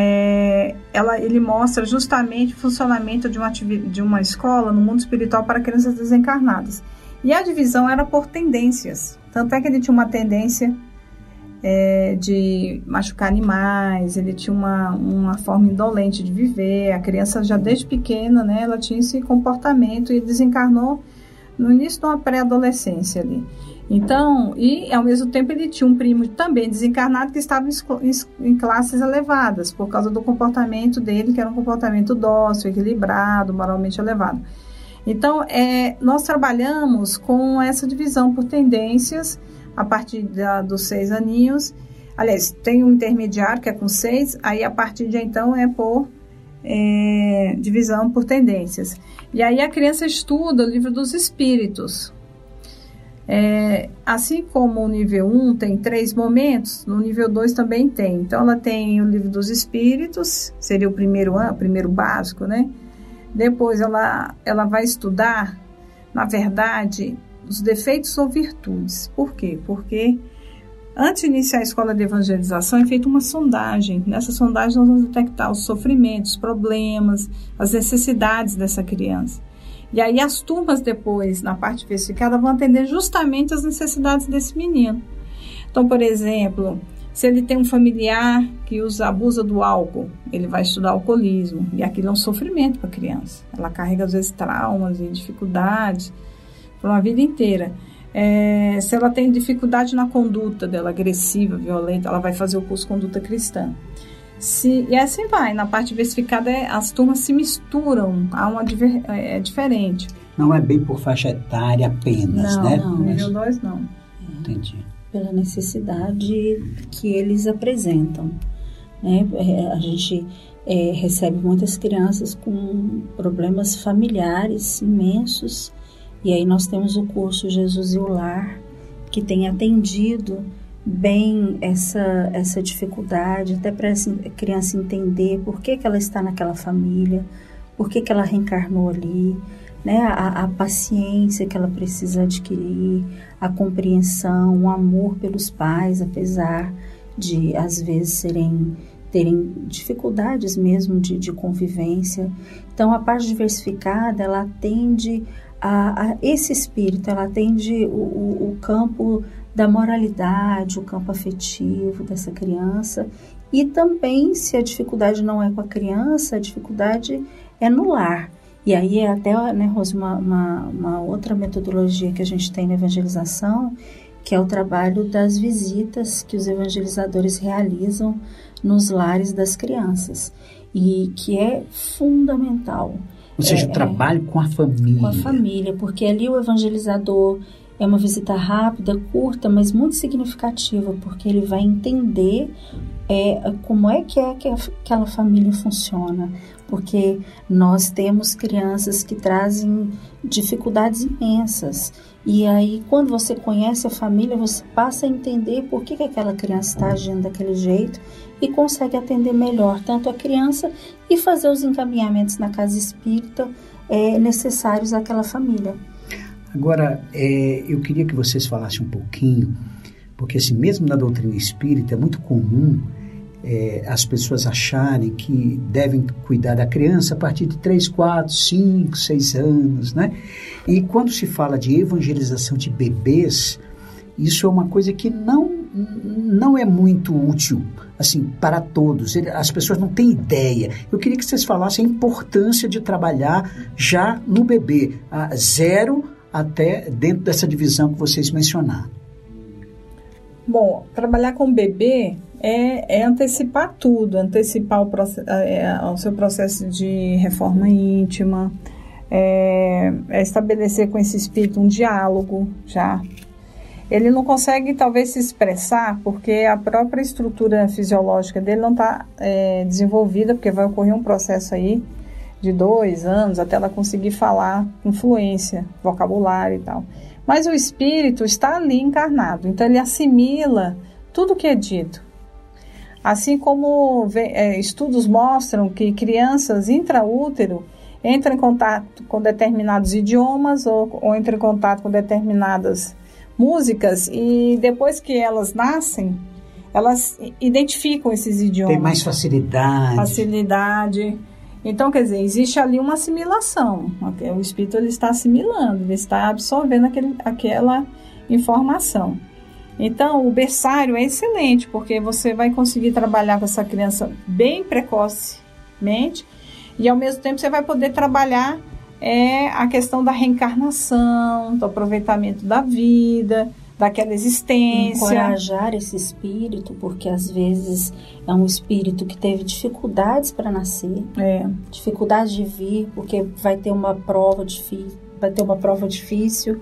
é, ela, ele mostra justamente o funcionamento de uma, de uma escola no mundo espiritual para crianças desencarnadas. E a divisão era por tendências. Tanto é que ele tinha uma tendência é, de machucar animais, ele tinha uma, uma forma indolente de viver. A criança já desde pequena, né, ela tinha esse comportamento e desencarnou no início de uma pré-adolescência ali. Então, e ao mesmo tempo ele tinha um primo também desencarnado que estava em, classes elevadas, por causa do comportamento dele, que era um comportamento dócil, equilibrado, moralmente elevado. Então, é, nós trabalhamos com essa divisão por tendências a partir da, dos seis aninhos. Aliás, tem um intermediário que é com seis, aí a partir de então é por é, divisão por tendências. E aí a criança estuda o livro dos espíritos, é, assim como o nível 1 tem três momentos, no nível 2 também tem. Então, ela tem o livro dos espíritos, seria o primeiro ano, primeiro básico, né? Depois, ela, ela vai estudar, na verdade, os defeitos ou virtudes. Por quê? Porque antes de iniciar a escola de evangelização é feita uma sondagem. Nessa sondagem, nós vamos detectar os sofrimentos, os problemas, as necessidades dessa criança. E aí as turmas depois, na parte especificada, vão atender justamente as necessidades desse menino. Então, por exemplo, se ele tem um familiar que usa, abusa do álcool, ele vai estudar alcoolismo. E aquilo é um sofrimento para a criança. Ela carrega, às vezes, traumas e dificuldades por uma vida inteira. É, se ela tem dificuldade na conduta dela, agressiva, violenta, ela vai fazer o curso Conduta Cristã. Se, e assim vai, na parte diversificada é, as turmas se misturam, há uma é, é, diferente. Não é bem por faixa etária apenas, não, né? Não, nível 2 não. Entendi. Pela necessidade que eles apresentam. Né? É, a gente é, recebe muitas crianças com problemas familiares imensos, e aí nós temos o curso Jesus e o Lar, que tem atendido bem essa, essa dificuldade, até para a criança entender por que, que ela está naquela família, por que, que ela reencarnou ali, né? A, a, paciência que ela precisa adquirir, a compreensão, o amor pelos pais, apesar de às vezes serem terem dificuldades mesmo de, de convivência. Então, a parte diversificada, ela atende a, a esse espírito, ela atende o, o, o campo da moralidade, o campo afetivo dessa criança. E também, se a dificuldade não é com a criança, a dificuldade é no lar. E aí é até, né, Rose, uma, uma, uma outra metodologia que a gente tem na evangelização, que é o trabalho das visitas que os evangelizadores realizam nos lares das crianças. E que é fundamental. Ou seja, é, o trabalho com a família. Com a família, porque ali o evangelizador é uma visita rápida, curta, mas muito significativa, porque ele vai entender é, como é que é que aquela família funciona. Porque nós temos crianças que trazem dificuldades imensas. E aí, quando você conhece a família, você passa a entender por que, que aquela criança está agindo daquele jeito e consegue atender melhor tanto a criança e fazer os encaminhamentos na casa espírita é, necessários àquela família. Agora, é, eu queria que vocês falassem um pouquinho, porque assim, mesmo na doutrina espírita é muito comum é, as pessoas acharem que devem cuidar da criança a partir de 3, 4, 5, 6 anos, né? E quando se fala de evangelização de bebês, isso é uma coisa que não, não é muito útil assim para todos. As pessoas não têm ideia. Eu queria que vocês falassem a importância de trabalhar já no bebê, a zero até dentro dessa divisão que vocês mencionaram? Bom, trabalhar com bebê é, é antecipar tudo, antecipar o, é, o, seu processo de reforma íntima, é, é estabelecer com esse espírito um diálogo já. Ele não consegue talvez se expressar porque a própria estrutura fisiológica dele não está é, desenvolvida, porque vai ocorrer um processo aí de dois anos até ela conseguir falar com fluência, vocabulário e tal. Mas o espírito está ali encarnado, então ele assimila tudo que é dito. Assim como é, estudos mostram que crianças intraútero entra em contato com determinados idiomas ou, ou entra em contato com determinadas músicas e depois que elas nascem, elas identificam esses idiomas. Tem mais facilidade. Facilidade. Então, quer dizer, existe ali uma assimilação. O espírito ele está assimilando, ele está absorvendo aquele, aquela informação. Então, o berçário é excelente, porque você vai conseguir trabalhar com essa criança bem precocemente e, ao mesmo tempo, você vai poder trabalhar é, a questão da reencarnação, do aproveitamento da vida, daquela existência. Encorajar esse espírito, porque às vezes é um espírito que teve dificuldades para nascer, é. dificuldades de vir, porque vai ter uma prova difícil, vai ter uma prova difícil,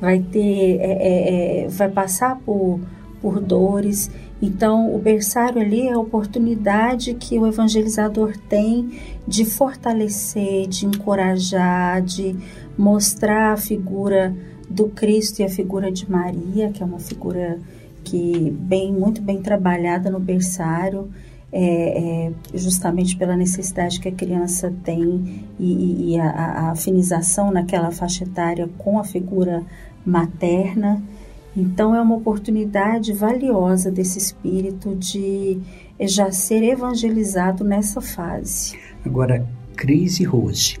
vai ter, é, é, é, vai passar por, por dores. Então, o berçário ali é a oportunidade que o evangelizador tem de fortalecer, de encorajar, de mostrar a figura do Cristo e a figura de Maria, que é uma figura que bem muito bem trabalhada no berçário, é, é, justamente pela necessidade que a criança tem e, e a, a, afinização naquela faixa etária com a figura materna. Então é uma oportunidade valiosa desse espírito de já ser evangelizado nessa fase. Agora, Cris e Rose,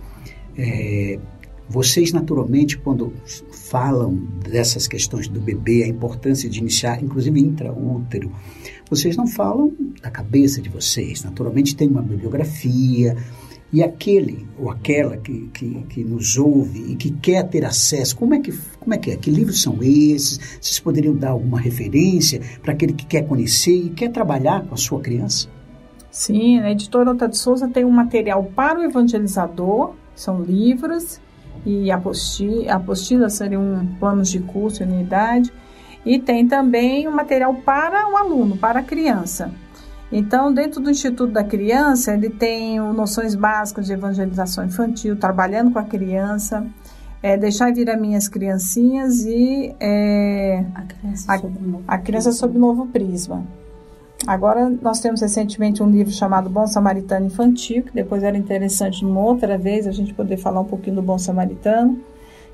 é, vocês, naturalmente, quando falam dessas questões do bebê, a importância de iniciar, inclusive intraútero, vocês não falam da cabeça de vocês. Naturalmente, tem uma bibliografia. E aquele ou aquela que, que, que, nos ouve e que quer ter acesso, como é, que, como é que é? Que livros são esses? Vocês poderiam dar alguma referência para aquele que quer conhecer e quer trabalhar com a sua criança? Sim, a editora Ota de Souza tem um material para o evangelizador, são livros, e apostila, apostila seriam planos de curso e unidade. E tem também o um material para o aluno, para a criança. Então, dentro do Instituto da Criança, ele tem noções básicas de evangelização infantil, trabalhando com a criança, é, deixar vir as minhas criancinhas e é, a criança, a, sob, novo a criança sob novo prisma. Agora, nós temos recentemente um livro chamado Bom Samaritano Infantil, que depois era interessante, numa outra vez, a gente poder falar um pouquinho do Bom Samaritano.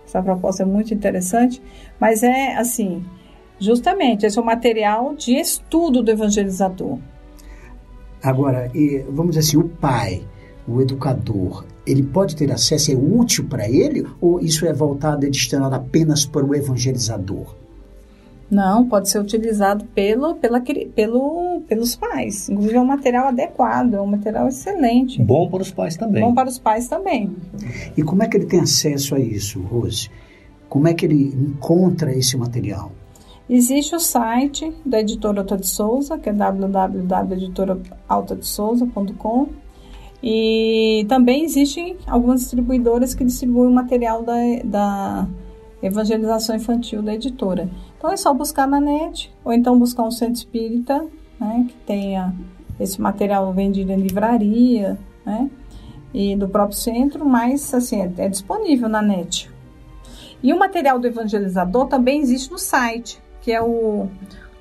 Essa proposta é muito interessante, mas é assim, justamente, esse é o material de estudo do evangelizador. Agora, vamos dizer assim, o pai, o educador, ele pode ter acesso, é útil para ele, ou isso é voltado, é destinado apenas para o evangelizador? Não, pode ser utilizado pelo, pela, pelo, pelos pais. Inclusive é um material adequado, é um material excelente. Bom para os pais também. Bom para os pais também. E como é que ele tem acesso a isso, Rose? Como é que ele encontra esse material? Existe o site da editora Alta de Souza, que é www.editoraaltadesouza.com e também existem algumas distribuidoras que distribuem o material da, da evangelização infantil da editora. Então é só buscar na net, ou então buscar um centro espírita, né, que tenha esse material vendido em livraria, né, e do próprio centro, mas assim, é, é disponível na net. E o material do evangelizador também existe no site, que é o,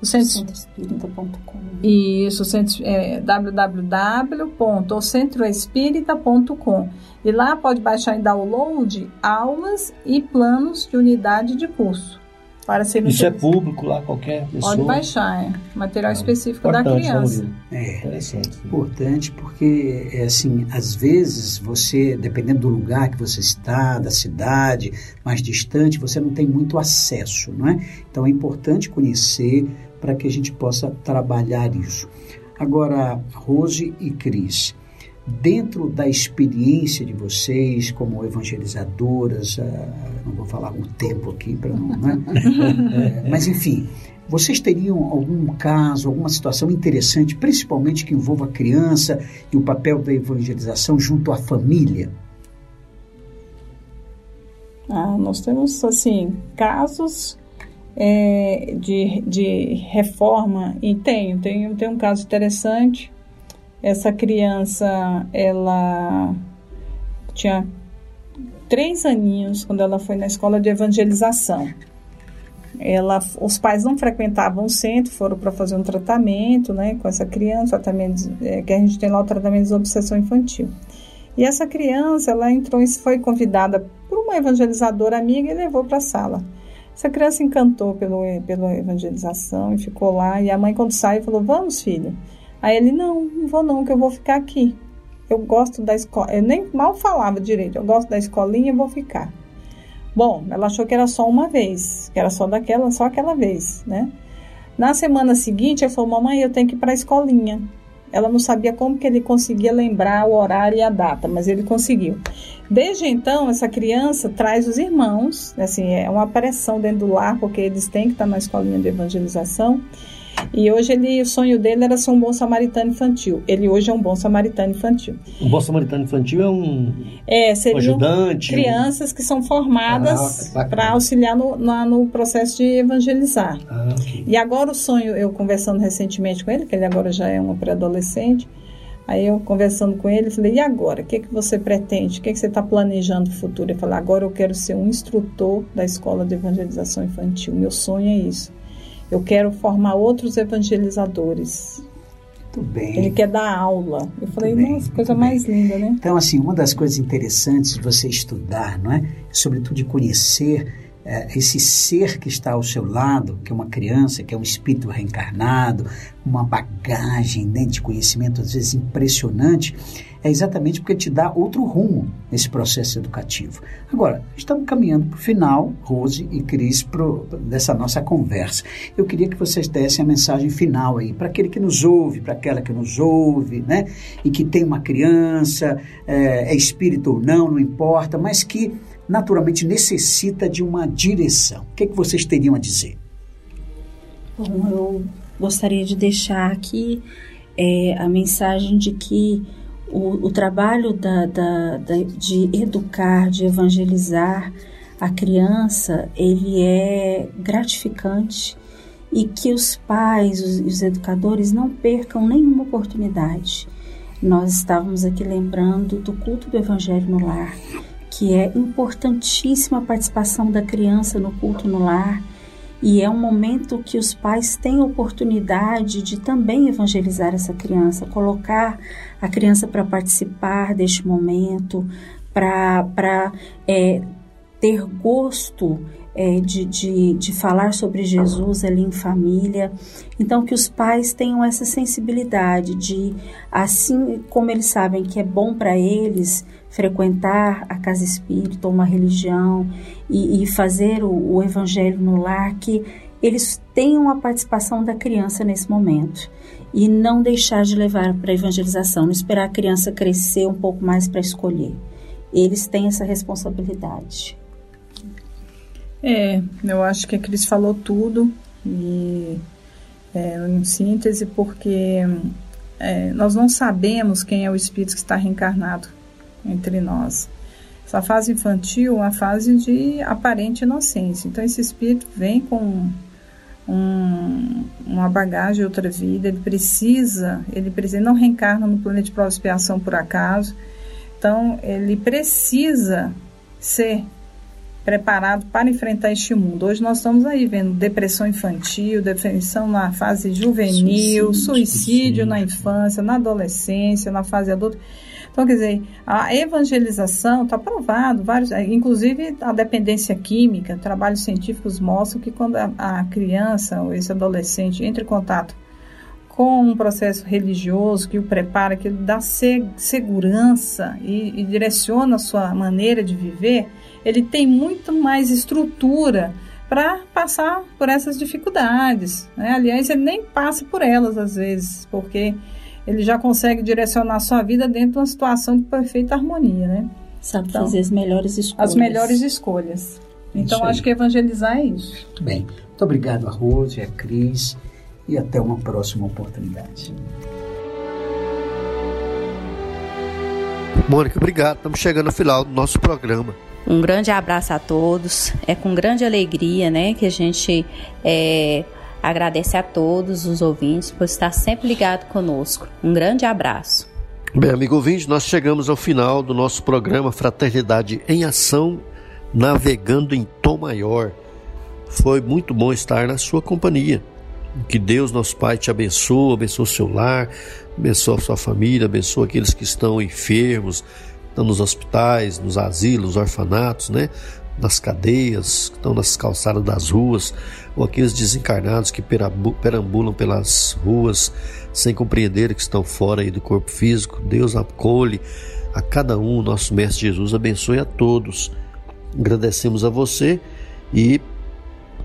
o centro... centroespírita.com. Isso, centro, é, www.ocentroespírita.com. E lá pode baixar em download aulas e planos de unidade de curso para ser Isso é público lá, qualquer pessoa. Pode baixar, é. Material é, específico da né, criança. É, interessante. Importante porque, é assim, às vezes você, dependendo do lugar que você está, da cidade, mais distante, você não tem muito acesso, não é? Então é importante conhecer para que a gente possa trabalhar isso. Agora, Rose e Cris, dentro da experiência de vocês como evangelizadoras, uh, não vou falar o tempo aqui para não, né? é, mas enfim, vocês teriam algum caso, alguma situação interessante, principalmente que envolva a criança e o papel da evangelização junto à família? Ah, nós temos assim casos é, de, de reforma e tenho, tenho, tenho um caso interessante essa criança, ela tinha três aninhos quando ela foi na escola de evangelização. Ela, os pais não frequentavam o centro, foram para fazer um tratamento, né, com essa criança, tratamento é, que a gente tem lá o tratamento de obsessão infantil. E essa criança, ela entrou, foi convidada por uma evangelizadora amiga e levou para a sala. Essa criança encantou pelo, pela evangelização e ficou lá. E a mãe, quando saiu, falou: Vamos, filho. Aí ele: Não, não vou não, que eu vou ficar aqui. Eu gosto da escola. Eu nem mal falava direito. Eu gosto da escolinha, vou ficar. Bom, ela achou que era só uma vez, que era só daquela, só aquela vez, né? Na semana seguinte, ela falou: Mamãe, eu tenho que ir para a escolinha. Ela não sabia como que ele conseguia lembrar o horário e a data, mas ele conseguiu. Desde então, essa criança traz os irmãos, assim, é uma pressão dentro do lar, porque eles têm que estar na escolinha de evangelização. E hoje ele, o sonho dele era ser um bom samaritano infantil. Ele hoje é um bom samaritano infantil. Um bom samaritano infantil é um, é, um ajudante? Crianças um... que são formadas ah, para auxiliar no, no, no, processo de evangelizar. Ah, okay. E agora o sonho, eu conversando recentemente com ele, que ele agora já é um pré-adolescente, Aí eu conversando com ele, falei, e agora? O que, é que você pretende? O que, é que você está planejando no futuro? Ele falou, agora eu quero ser um instrutor da escola de evangelização infantil. Meu sonho é isso. Eu quero formar outros evangelizadores. Muito bem. Ele quer dar aula. Eu falei, bem, nossa, coisa mais bem. linda, né? Então, assim, uma das coisas interessantes de você estudar, não é? Sobretudo de conhecer é, esse ser que está ao seu lado, que é uma criança, que é um espírito reencarnado, uma bagagem né, de conhecimento às vezes impressionante, é exatamente porque te dá outro rumo nesse processo educativo. Agora, estamos caminhando para o final, Rose e Cris, pro, dessa nossa conversa. Eu queria que vocês dessem a mensagem final aí, para aquele que nos ouve, para aquela que nos ouve, né? E que tem uma criança, é, é espírito ou não, não importa, mas que naturalmente necessita de uma direção. O que, é que vocês teriam a dizer? Bom, eu gostaria de deixar aqui é, a mensagem de que o, o trabalho da, da, da, de educar, de evangelizar a criança, ele é gratificante e que os pais, os, os educadores não percam nenhuma oportunidade. Nós estávamos aqui lembrando do culto do Evangelho no lar, que é importantíssima a participação da criança no culto no lar e é um momento que os pais têm oportunidade de também evangelizar essa criança, colocar a criança para participar deste momento, para é, ter gosto é, de, de, de falar sobre Jesus ali em família. Então, que os pais tenham essa sensibilidade de, assim como eles sabem que é bom para eles frequentar a casa espírita, uma religião e, e fazer o, o evangelho no lar, que eles tenham a participação da criança nesse momento e não deixar de levar para a evangelização, não esperar a criança crescer um pouco mais para escolher. Eles têm essa responsabilidade. É, eu acho que a Cris falou tudo e é, em síntese, porque é, nós não sabemos quem é o espírito que está reencarnado entre nós. Essa fase infantil é uma fase de aparente inocência. Então, esse espírito vem com um, uma bagagem, outra vida, ele precisa, ele precisa, não reencarna no planeta de prova expiação por acaso. Então, ele precisa ser preparado para enfrentar este mundo. Hoje nós estamos aí vendo depressão infantil, depressão na fase juvenil, suicídio, suicídio na infância, na adolescência, na fase adulta. Então, quer dizer, a evangelização está provado, vários, inclusive a dependência química, trabalhos científicos mostram que quando a, a criança ou esse adolescente entra em contato com um processo religioso que o prepara, que dá segurança e, e direciona a sua maneira de viver, ele tem muito mais estrutura para passar por essas dificuldades. Né? Aliás, ele nem passa por elas às vezes, porque ele já consegue direcionar a sua vida dentro de uma situação de perfeita harmonia, né? Sabe então, fazer as melhores escolhas. As melhores escolhas. Então, acho que evangelizar é isso. Muito bem. Muito obrigado a Rose, a Cris e até uma próxima oportunidade. Mônica, obrigado. Estamos chegando ao final do nosso programa. Um grande abraço a todos. É com grande alegria, né, que a gente é, agradece a todos os ouvintes por estar sempre ligado conosco. Um grande abraço. Bem, amigo ouvinte, nós chegamos ao final do nosso programa Fraternidade em Ação, navegando em tom maior. Foi muito bom estar na sua companhia. Que Deus, nosso Pai, te abençoe, abençoe o seu lar, abençoe a sua família, abençoe aqueles que estão enfermos, estão nos hospitais, nos asilos, orfanatos, né? nas cadeias, que estão nas calçadas das ruas, ou aqueles desencarnados que perambulam pelas ruas sem compreender que estão fora aí do corpo físico. Deus acolhe a cada um, nosso Mestre Jesus abençoe a todos. Agradecemos a você e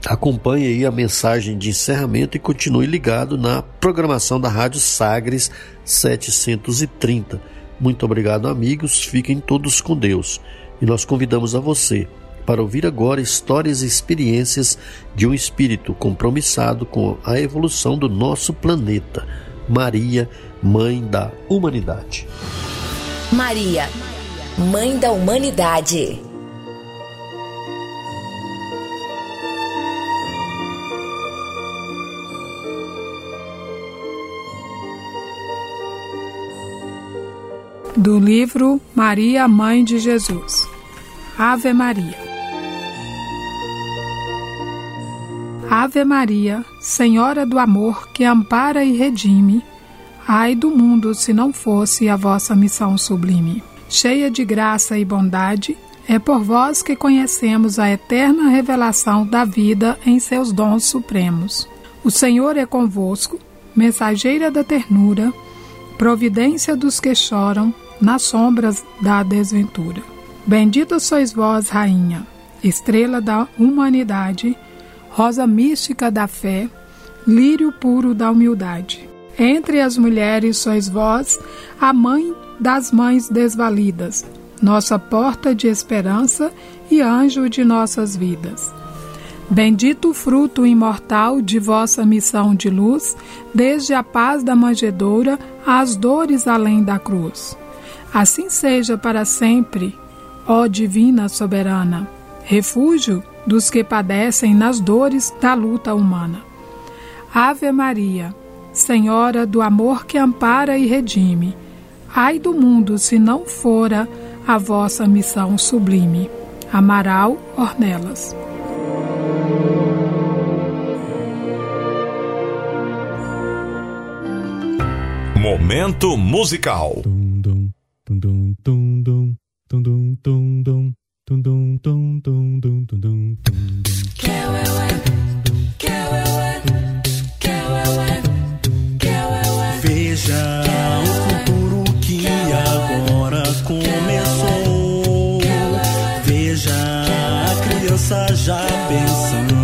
acompanhe aí a mensagem de encerramento e continue ligado na programação da Rádio Sagres 730. Muito obrigado, amigos. Fiquem todos com Deus. E nós convidamos a você para ouvir agora histórias e experiências de um espírito compromissado com a evolução do nosso planeta. Maria, Mãe da Humanidade. Maria, Mãe da Humanidade. Do livro Maria, Mãe de Jesus. Ave Maria. Ave Maria, Senhora do amor que ampara e redime, ai do mundo se não fosse a vossa missão sublime. Cheia de graça e bondade, é por vós que conhecemos a eterna revelação da vida em seus dons supremos. O Senhor é convosco, mensageira da ternura, providência dos que choram nas sombras da desventura. Bendita sois vós, Rainha, estrela da humanidade, rosa mística da fé, lírio puro da humildade. Entre as mulheres sois vós, a mãe das mães desvalidas, nossa porta de esperança e anjo de nossas vidas. Bendito o fruto imortal de vossa missão de luz, desde a paz da manjedoura às dores além da cruz. Assim seja para sempre, ó Divina Soberana, refúgio dos que padecem nas dores da luta humana. Ave Maria, Senhora do amor que ampara e redime, ai do mundo se não fora a vossa missão sublime. Amaral Ornelas. Momento musical. Dum, dum, dum, Veja o futuro que agora começou. Veja a criança já pensando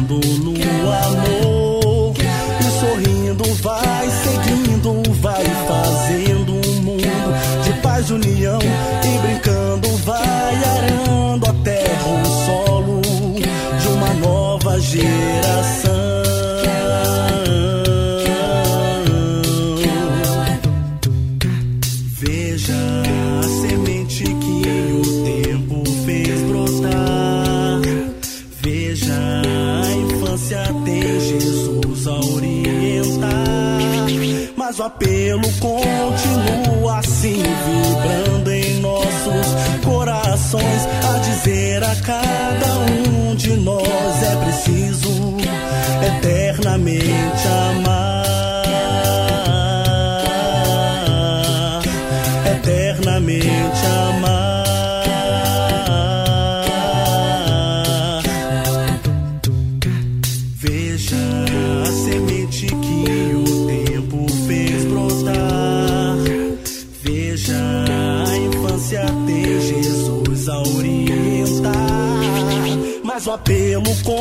eternamente amar. Eternamente amar. Veja a semente que o tempo fez brotar. Veja a infância tem Jesus a orientar. Mas o apelo continua